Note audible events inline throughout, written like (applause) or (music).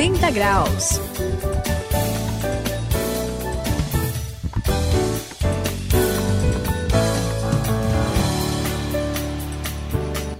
180 graus.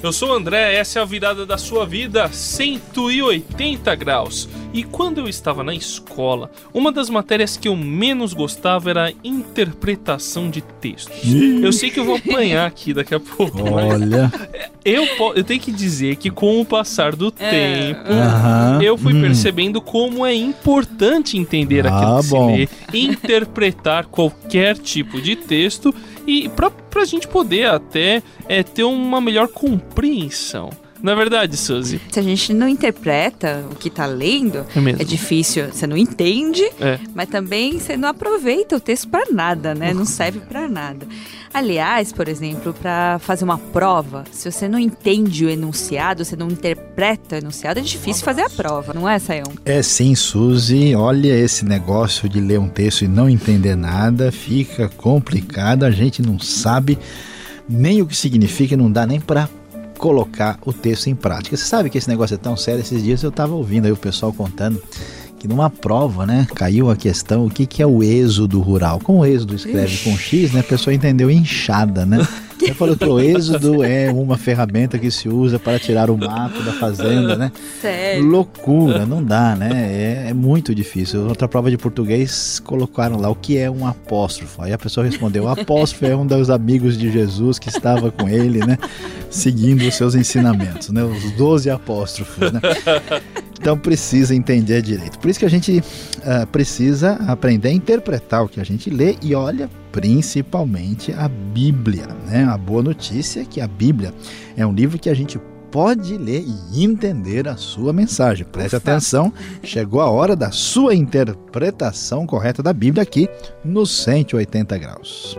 Eu sou o André, essa é a virada da sua vida 180 graus. E quando eu estava na escola, uma das matérias que eu menos gostava era a interpretação de textos. Eu sei que eu vou apanhar aqui daqui a pouco. Olha. (laughs) Eu, eu tenho que dizer que com o passar do é. tempo, Aham, eu fui hum. percebendo como é importante entender Ah, aquilo que bom. se lê, interpretar qualquer tipo de texto e pra, pra gente poder até é, ter uma melhor compreensão. Na verdade, Suzy. Se a gente não interpreta o que tá lendo, É é difícil. Você não entende, É. mas também você não aproveita o texto para nada, né? Não serve para nada. Aliás, por exemplo, para fazer uma prova, se você não entende o enunciado, você não interpreta o enunciado, é difícil fazer a prova, não é, Sayão? É sim, Suzy. Olha esse negócio de ler um texto e não entender nada, fica complicado. A gente não sabe nem o que significa, não dá nem para colocar o texto em prática. Você sabe que esse negócio é tão sério? Esses dias eu estava ouvindo aí o pessoal contando que numa prova, né, caiu a questão o que, que é o êxodo rural. Como o êxodo escreve com X, né, a pessoa entendeu enxada, né? (laughs) Ele falou que o êxodo é uma ferramenta que se usa para tirar o mato da fazenda, né? Sério. Loucura, não dá, né? É, é muito difícil. Outra prova de português colocaram lá o que é um apóstrofo. Aí a pessoa respondeu: o apóstrofo é um dos amigos de Jesus que estava com ele, né? Seguindo os seus ensinamentos, né? Os doze apóstrofos, né? Então precisa entender direito. Por isso que a gente ah, precisa aprender a interpretar o que a gente lê e olha principalmente a Bíblia, né? A boa notícia é que a Bíblia é um livro que a gente pode ler e entender a sua mensagem. Preste atenção, chegou a hora da sua interpretação correta da Bíblia aqui no 180 graus.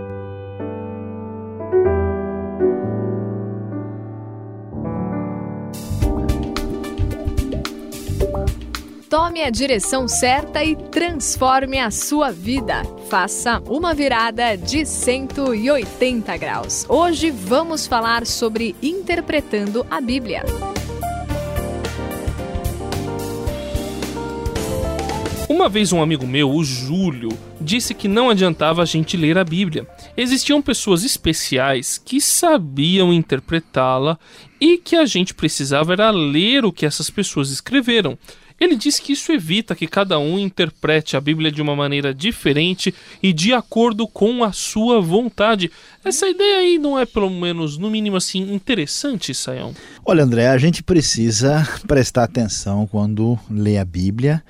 Tome a direção certa e transforme a sua vida. Faça uma virada de 180 graus. Hoje vamos falar sobre interpretando a Bíblia. Uma vez um amigo meu, o Júlio, disse que não adiantava a gente ler a Bíblia. Existiam pessoas especiais que sabiam interpretá-la e que a gente precisava era ler o que essas pessoas escreveram. Ele disse que isso evita que cada um interprete a Bíblia de uma maneira diferente e de acordo com a sua vontade. Essa ideia aí não é, pelo menos, no mínimo assim, interessante, Sayão? Olha, André, a gente precisa prestar atenção quando lê a Bíblia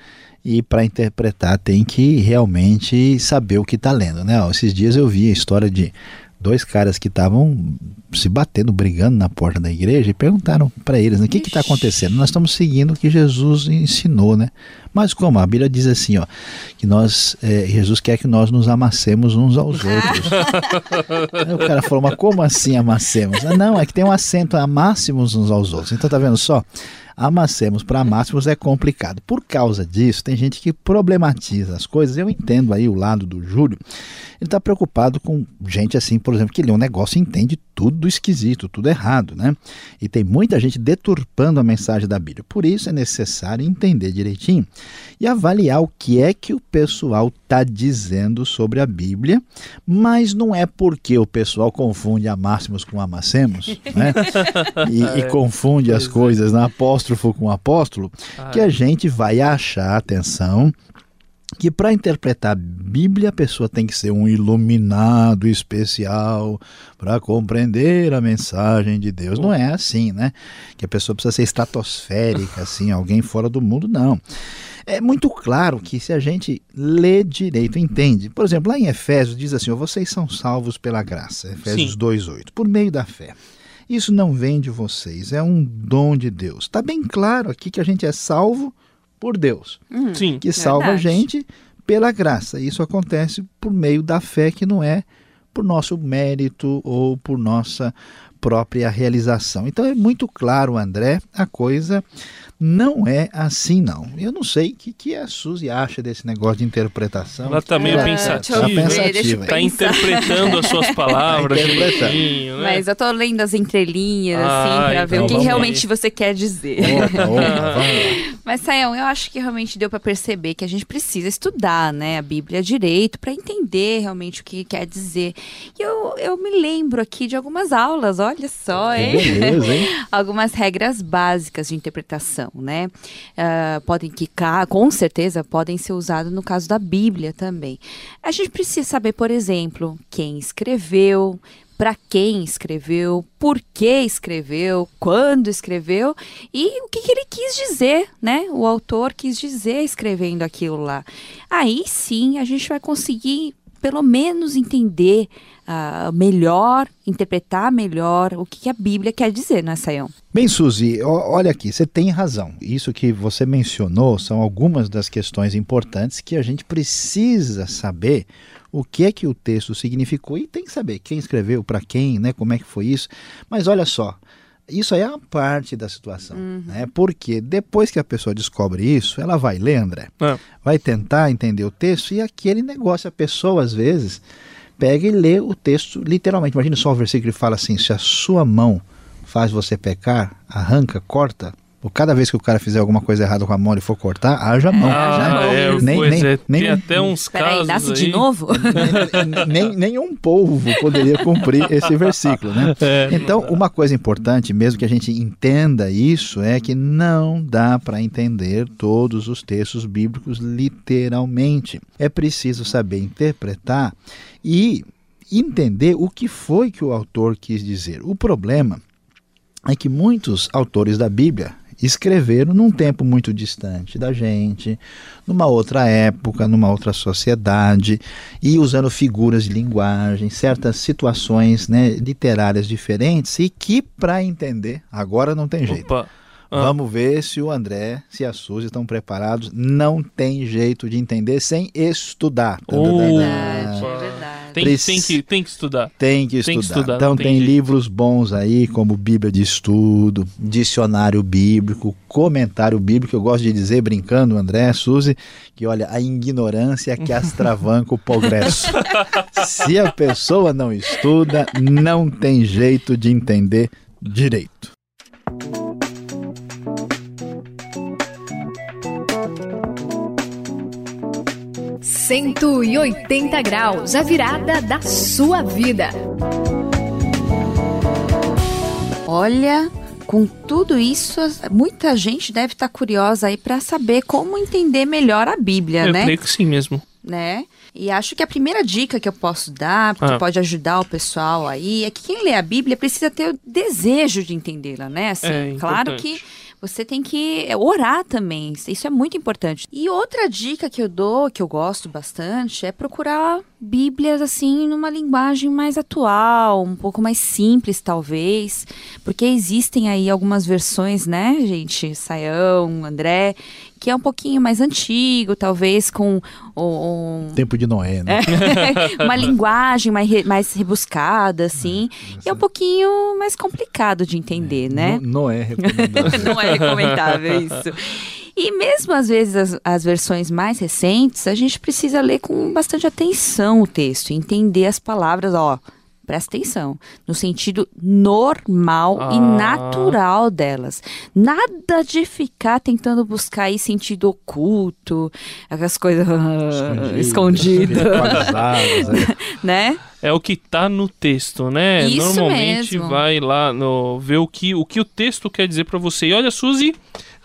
e para interpretar tem que realmente saber o que está lendo, né? Esses dias eu vi a história de dois caras que estavam se batendo, brigando na porta da igreja e perguntaram para eles, né, o que está acontecendo? Nós estamos seguindo o que Jesus ensinou, né? Mas como? A Bíblia diz assim, ó, que nós, eh, Jesus quer que nós nos amassemos uns aos (laughs) outros. O cara falou, mas como assim amassemos? Ah, não, é que tem um acento, amássemos uns aos outros. Então tá vendo só? Amassemos para amássemos é complicado. Por causa disso, tem gente que problematiza as coisas. Eu entendo aí o lado do Júlio. Ele está preocupado com gente assim, por exemplo, que lê um negócio e entende tudo esquisito, tudo errado, né? E tem muita gente deturpando a mensagem da Bíblia. Por isso é necessário entender direitinho e avaliar o que é que o pessoal está dizendo sobre a Bíblia, mas não é porque o pessoal confunde amássemos com amassemos, né? (laughs) E, e confunde as coisas na apóstrofo com apóstolo, que a gente vai achar, atenção, que para interpretar a Bíblia a pessoa tem que ser um iluminado especial para compreender a mensagem de Deus. Não é assim, né? Que a pessoa precisa ser estratosférica, (laughs) assim, alguém fora do mundo, não. É muito claro que se a gente lê direito, entende. Por exemplo, lá em Efésios diz assim: vocês são salvos pela graça. Efésios Sim. 2:8, por meio da fé. Isso não vem de vocês, é um dom de Deus. Está bem claro aqui que a gente é salvo por Deus Sim. que salva a Verdade. gente pela graça. Isso acontece por meio da fé, que não é por nosso mérito ou por nossa própria realização. Então é muito claro, André, a coisa não é assim, não. Eu não sei o que, que a Suzy acha desse negócio de interpretação. Ela tá meio pensativa. Tá pensar. interpretando as suas palavras Tá interpretando. direitinho, né? Mas eu tô lendo as entrelinhas, Ah, assim, pra ver então o que vamos realmente você quer dizer. Opa, opa. (laughs) Mas, Sayão, eu acho que realmente deu pra perceber que a gente precisa estudar, né, a Bíblia direito para entender realmente o que quer dizer. E eu, eu me lembro aqui de algumas aulas, olha só, Que hein? beleza, hein? (laughs) algumas regras básicas de interpretação, né? Ah, podem que, ca- com certeza, podem ser usadas no caso da Bíblia também. A gente precisa saber, por exemplo, quem escreveu, para quem escreveu, por que escreveu, quando escreveu e o que, que ele quis dizer, né? O autor quis dizer escrevendo aquilo lá. Aí sim a gente vai conseguir pelo menos entender ah, melhor, interpretar melhor o que, a Bíblia quer dizer, né, Sayão? Bem, Suzy, olha aqui, você tem razão. Isso que você mencionou são algumas das questões importantes que a gente precisa saber o que é que o texto significou e tem que saber quem escreveu, para quem, né, como é que foi isso. Mas olha só, isso aí é uma parte da situação, né? Porque depois que a pessoa descobre isso, ela vai ler, André, É. vai tentar entender o texto e aquele negócio, a pessoa às vezes pega e lê o texto literalmente. Imagina só o versículo que fala assim: se a sua mão faz você pecar, arranca, corta. Cada vez que o cara fizer alguma coisa errada com a mão e for cortar, haja mão. Ah, né? é, Nem- pois nem- é. nem- Tem até uns casos nasce de aí. novo? (laughs) nem, nenhum povo poderia cumprir esse versículo, né? É, Então, uma coisa importante, mesmo que a gente entenda isso, é que não dá para entender todos os textos bíblicos literalmente. É preciso saber interpretar e entender o que foi que o autor quis dizer. O problema é que muitos autores da Bíblia escreveram num tempo muito distante da gente, numa outra época, numa outra sociedade, e usando figuras de linguagem, certas situações né, literárias diferentes, e que, para entender, agora não tem jeito. Opa. Ah. Vamos ver se o André, se a Suzy estão preparados. Não tem jeito de entender sem estudar. Oh. É verdade. Tem, tem, que, tem que estudar. Tem que Tem estudar. que estudar, então tem, tem livros bons aí, como Bíblia de Estudo, Dicionário Bíblico, Comentário Bíblico. Eu gosto de dizer, brincando, André, Suzy, que olha, a ignorância que astravanca o progresso. (laughs) Se a pessoa não estuda, não tem jeito de entender direito. 180 graus, a virada da sua vida. Olha, com tudo isso, muita gente deve estar curiosa aí para saber como entender melhor a Bíblia, Eu né? creio que sim mesmo. né? E acho que a primeira dica que eu posso dar, que Ah. pode ajudar o pessoal aí, é que quem lê a Bíblia precisa ter o desejo de entendê-la, né? Assim, É, claro importante. que você tem que orar também, isso é muito importante. E outra dica que eu dou, que eu gosto bastante, é procurar Bíblias assim numa linguagem mais atual, um pouco mais simples talvez, porque existem aí algumas versões, né, gente, Saião, André, que é um pouquinho mais antigo, talvez com um, Tempo de Noé, né? (laughs) uma linguagem mais, re- mais rebuscada, assim. E é um pouquinho mais complicado de entender, né? No- Noé recomendado. Não é recomendável isso. E mesmo às vezes as, as versões mais recentes, a gente precisa ler com bastante atenção o texto, e entender as palavras, ó. Presta atenção, no sentido normal e Ah. natural delas. Nada de ficar tentando buscar aí sentido oculto, aquelas coisas (laughs) escondidas, é. (laughs) né? É o que tá no texto, né? Isso Normalmente mesmo. vai lá no ver o que o que o texto quer dizer pra você. E olha, Suzy,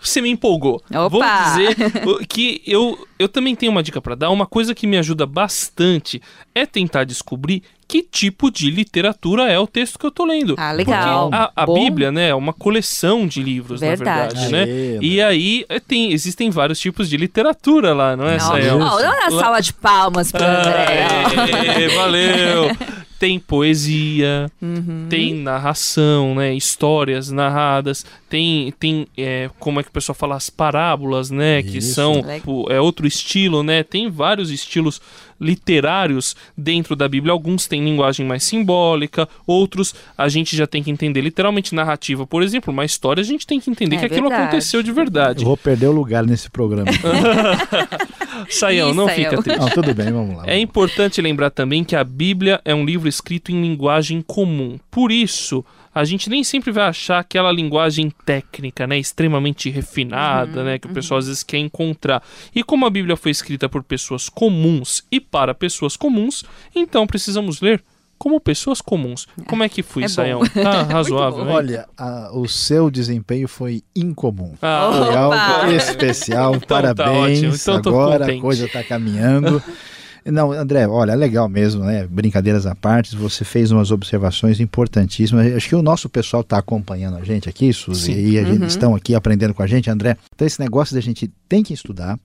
você me empolgou. Opa! Vou dizer (laughs) que eu, eu também tenho uma dica pra dar. Uma coisa que me ajuda bastante é tentar descobrir que tipo de literatura é o texto que eu tô lendo. Ah, legal. Porque a, a. Bíblia, né, é uma coleção de livros, Verdade. na verdade, né? Aê, E aí é, tem, existem vários tipos de literatura lá, não é, Não, Sayão? ó, dá uma Lá- salva de palmas pro André. Aê, valeu! (laughs) Tem poesia, Uhum. tem narração, né? Histórias narradas, tem, tem é, como é que o pessoal fala, as parábolas, né? Que Isso. são Legal. pô, é outro estilo, né? Tem vários estilos literários dentro da Bíblia. Alguns têm linguagem mais simbólica, outros a gente já tem que entender literalmente narrativa. Por exemplo, uma história a gente tem que entender É que aquilo verdade. aconteceu de verdade. Eu vou perder o lugar nesse programa. (laughs) Saião, não fica triste. Não, tudo bem, vamos lá. É importante lembrar também que a Bíblia é um livro escrito em linguagem comum. Por isso, a gente nem sempre vai achar aquela linguagem técnica, né, extremamente refinada, né, que o pessoal às vezes quer encontrar. E como a Bíblia foi escrita por pessoas comuns e para pessoas comuns, então precisamos ler como pessoas comuns. Como é que fui, É bom. Saião? (laughs) Tá razoável, hein? Olha, a- o seu desempenho foi incomum. Ah, Foi Opa! algo especial, Então tá parabéns. ótimo, então Agora a coisa está caminhando. (laughs) Não, André, olha, é legal mesmo, né? Brincadeiras à parte, você fez umas observações importantíssimas. Acho que o nosso pessoal está acompanhando a gente aqui, Suzy, Sim. e a gente Uhum. estão aqui aprendendo com a gente, André. Então, esse negócio da gente tem que estudar,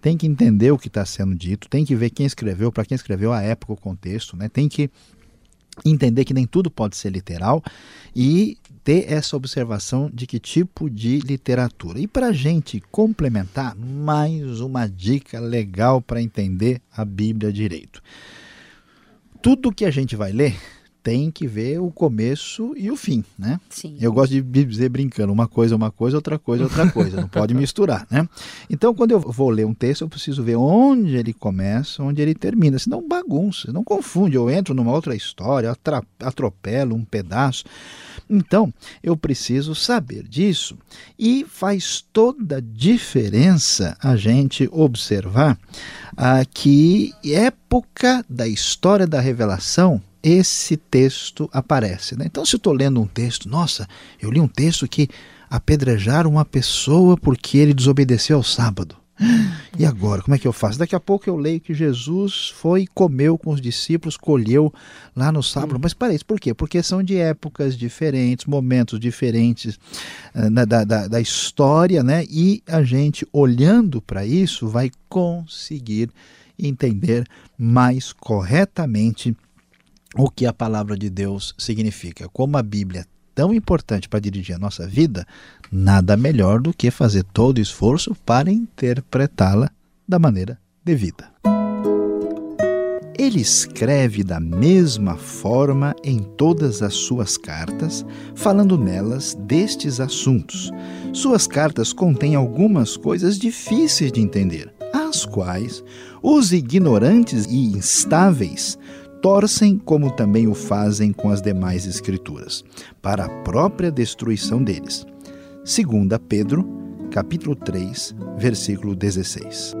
tem que entender o que está sendo dito, tem que ver quem escreveu, para quem escreveu a época, o contexto, né? Tem que entender que nem tudo pode ser literal e ter essa observação de que tipo de literatura. E para a gente complementar, mais uma dica legal para entender a Bíblia direito. Tudo que a gente vai ler tem que ver o começo e o fim, né? Sim. Eu gosto de dizer brincando, uma coisa é uma coisa, outra coisa é outra coisa, não pode (laughs) misturar, né? Então, quando eu vou ler um texto, eu preciso ver onde ele começa, onde ele termina, senão bagunça, não confunde, eu entro numa outra história, atropelo um pedaço. Então, eu preciso saber disso e faz toda a diferença a gente observar a que época da história da revelação esse texto aparece. Né? Então, se eu estou lendo um texto, nossa, eu li um texto que apedrejaram uma pessoa porque ele desobedeceu ao sábado. E agora, como é que eu faço? Daqui a pouco eu leio que Jesus foi e comeu com os discípulos, colheu lá no sábado. Mas para isso, por quê? Porque são de épocas diferentes, momentos diferentes eh, na- da, da, da história, né? E a gente, olhando para isso, vai conseguir entender mais corretamente o que a palavra de Deus significa. Como a Bíblia é tão importante para dirigir a nossa vida, nada melhor do que fazer todo o esforço para interpretá-la da maneira devida. Ele escreve da mesma forma em todas as suas cartas, falando nelas destes assuntos. Suas cartas contêm algumas coisas difíceis de entender, as quais os ignorantes e instáveis torcem como também o fazem com as demais escrituras, para a própria destruição deles. Segunda Pedro, capítulo 3, versículo 16.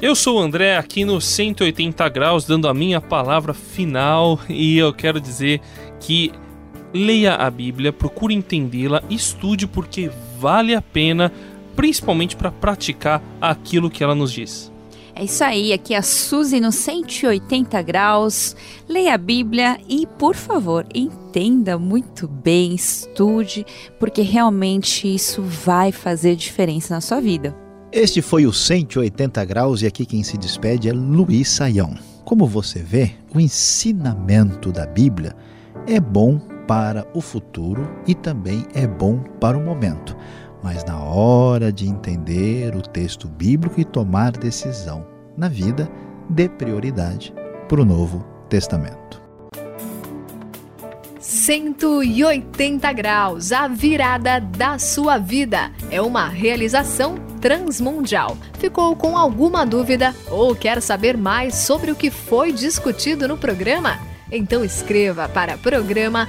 Eu sou o André aqui no 180 graus dando a minha palavra final e eu quero dizer que leia a Bíblia, procure entendê-la, estude porque vale a pena, principalmente para praticar aquilo que ela nos diz. É isso aí, aqui é a Suzy no 180 graus. Leia a Bíblia e, por favor, entenda muito bem, estude, porque realmente isso vai fazer diferença na sua vida. Este foi o 180 graus e aqui quem se despede é Luiz Saião. Como você vê, o ensinamento da Bíblia é bom para o futuro e também é bom para o momento. Mas na hora de entender o texto bíblico e tomar decisão na vida, dê prioridade para o Novo Testamento. 180 graus, a virada da sua vida. É uma realização transmundial. Ficou com alguma dúvida ou quer saber mais sobre o que foi discutido no programa? Então escreva para programa